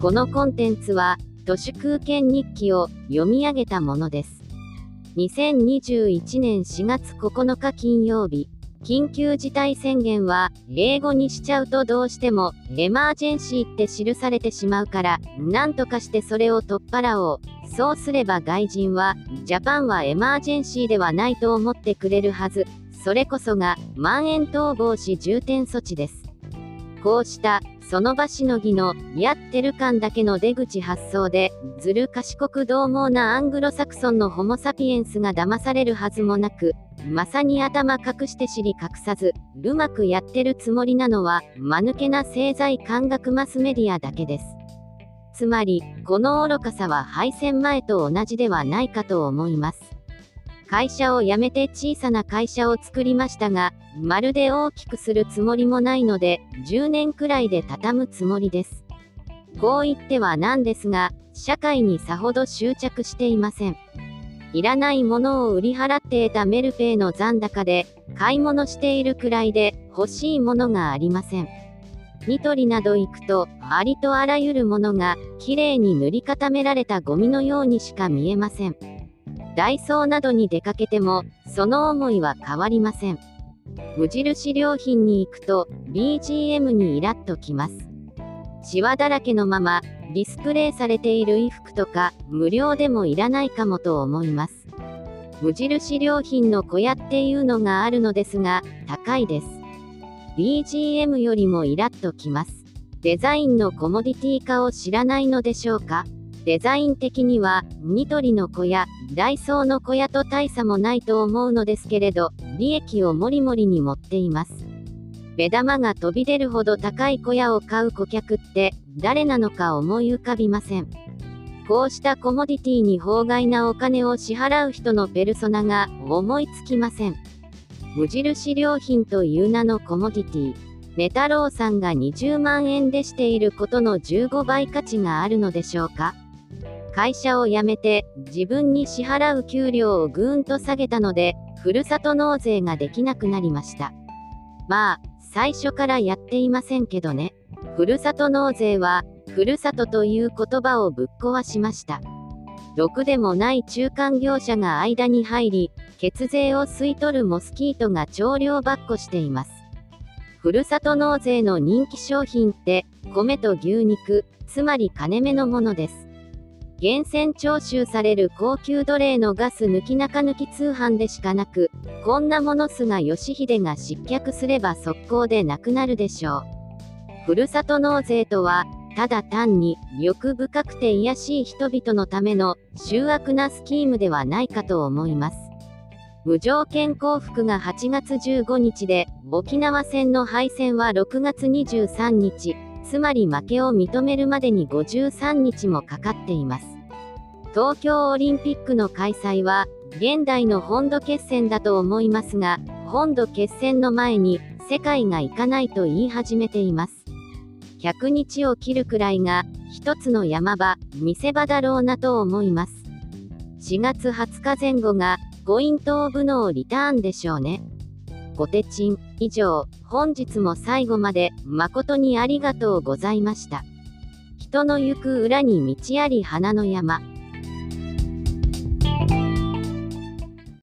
このコンテンツは、都市空間日記を読み上げたものです。2021年4月9日金曜日、緊急事態宣言は、英語にしちゃうとどうしても、エマージェンシーって記されてしまうから、なんとかしてそれを取っ払おう。そうすれば外人は、ジャパンはエマージェンシーではないと思ってくれるはず。それこそが、まん延等防止重点措置です。こうした、その場しのぎの、やってる感だけの出口発想で、ずる賢く獰猛なアングロサクソンのホモ・サピエンスが騙されるはずもなく、まさに頭隠して知り隠さず、うまくやってるつもりなのは、間抜けな政財感覚マスメディアだけです。つまり、この愚かさは敗戦前と同じではないかと思います。会社を辞めて小さな会社を作りましたが、まるで大きくするつもりもないので、10年くらいで畳むつもりです。こう言ってはなんですが、社会にさほど執着していません。いらないものを売り払って得たメルペイの残高で、買い物しているくらいで、欲しいものがありません。ニトリなど行くと、ありとあらゆるものが、きれいに塗り固められたゴミのようにしか見えません。ダイソーなどに出かけても、その思いは変わりません。無印良品に行くと、BGM にイラッときます。シワだらけのまま、ディスプレイされている衣服とか、無料でもいらないかもと思います。無印良品の小屋っていうのがあるのですが、高いです。BGM よりもイラッときます。デザインのコモディティ化を知らないのでしょうか？デザイン的には、ニトリの小屋、ダイソーの小屋と大差もないと思うのですけれど、利益をもりもりに持っています。目玉が飛び出るほど高い小屋を買う顧客って、誰なのか思い浮かびません。こうしたコモディティに法外なお金を支払う人のペルソナが思いつきません。無印良品という名のコモディティ。ネタロウさんが20万円でしていることの15倍価値があるのでしょうか会社を辞めて自分に支払う給料をぐーんと下げたので、ふるさと納税ができなくなりました。まあ、最初からやっていませんけどね。ふるさと納税は、ふるさとという言葉をぶっ壊しました。ろくでもない中間業者が間に入り、血税を吸い取るモスキートが調量ばっこしています。ふるさと納税の人気商品って、米と牛肉、つまり金目のものです。源泉徴収される高級奴隷のガス抜き中抜き通販でしかなく、こんなもの菅義偉が失脚すれば速攻でなくなるでしょう。ふるさと納税とは、ただ単に欲深くて癒しい人々のための醜悪なスキームではないかと思います。無条件降伏が8月15日で、沖縄戦の敗戦は6月23日、つまり負けを認めるまでに53日もかかっています。東京オリンピックの開催は、現代の本土決戦だと思いますが、本土決戦の前に、世界が行かないと言い始めています。100日を切るくらいが、一つの山場、見せ場だろうなと思います。4月20日前後が、ポイントオブノーリターンでしょうね。ポテチン。以上、本日も最後まで、誠にありがとうございました。人の行く裏に道あり花の山。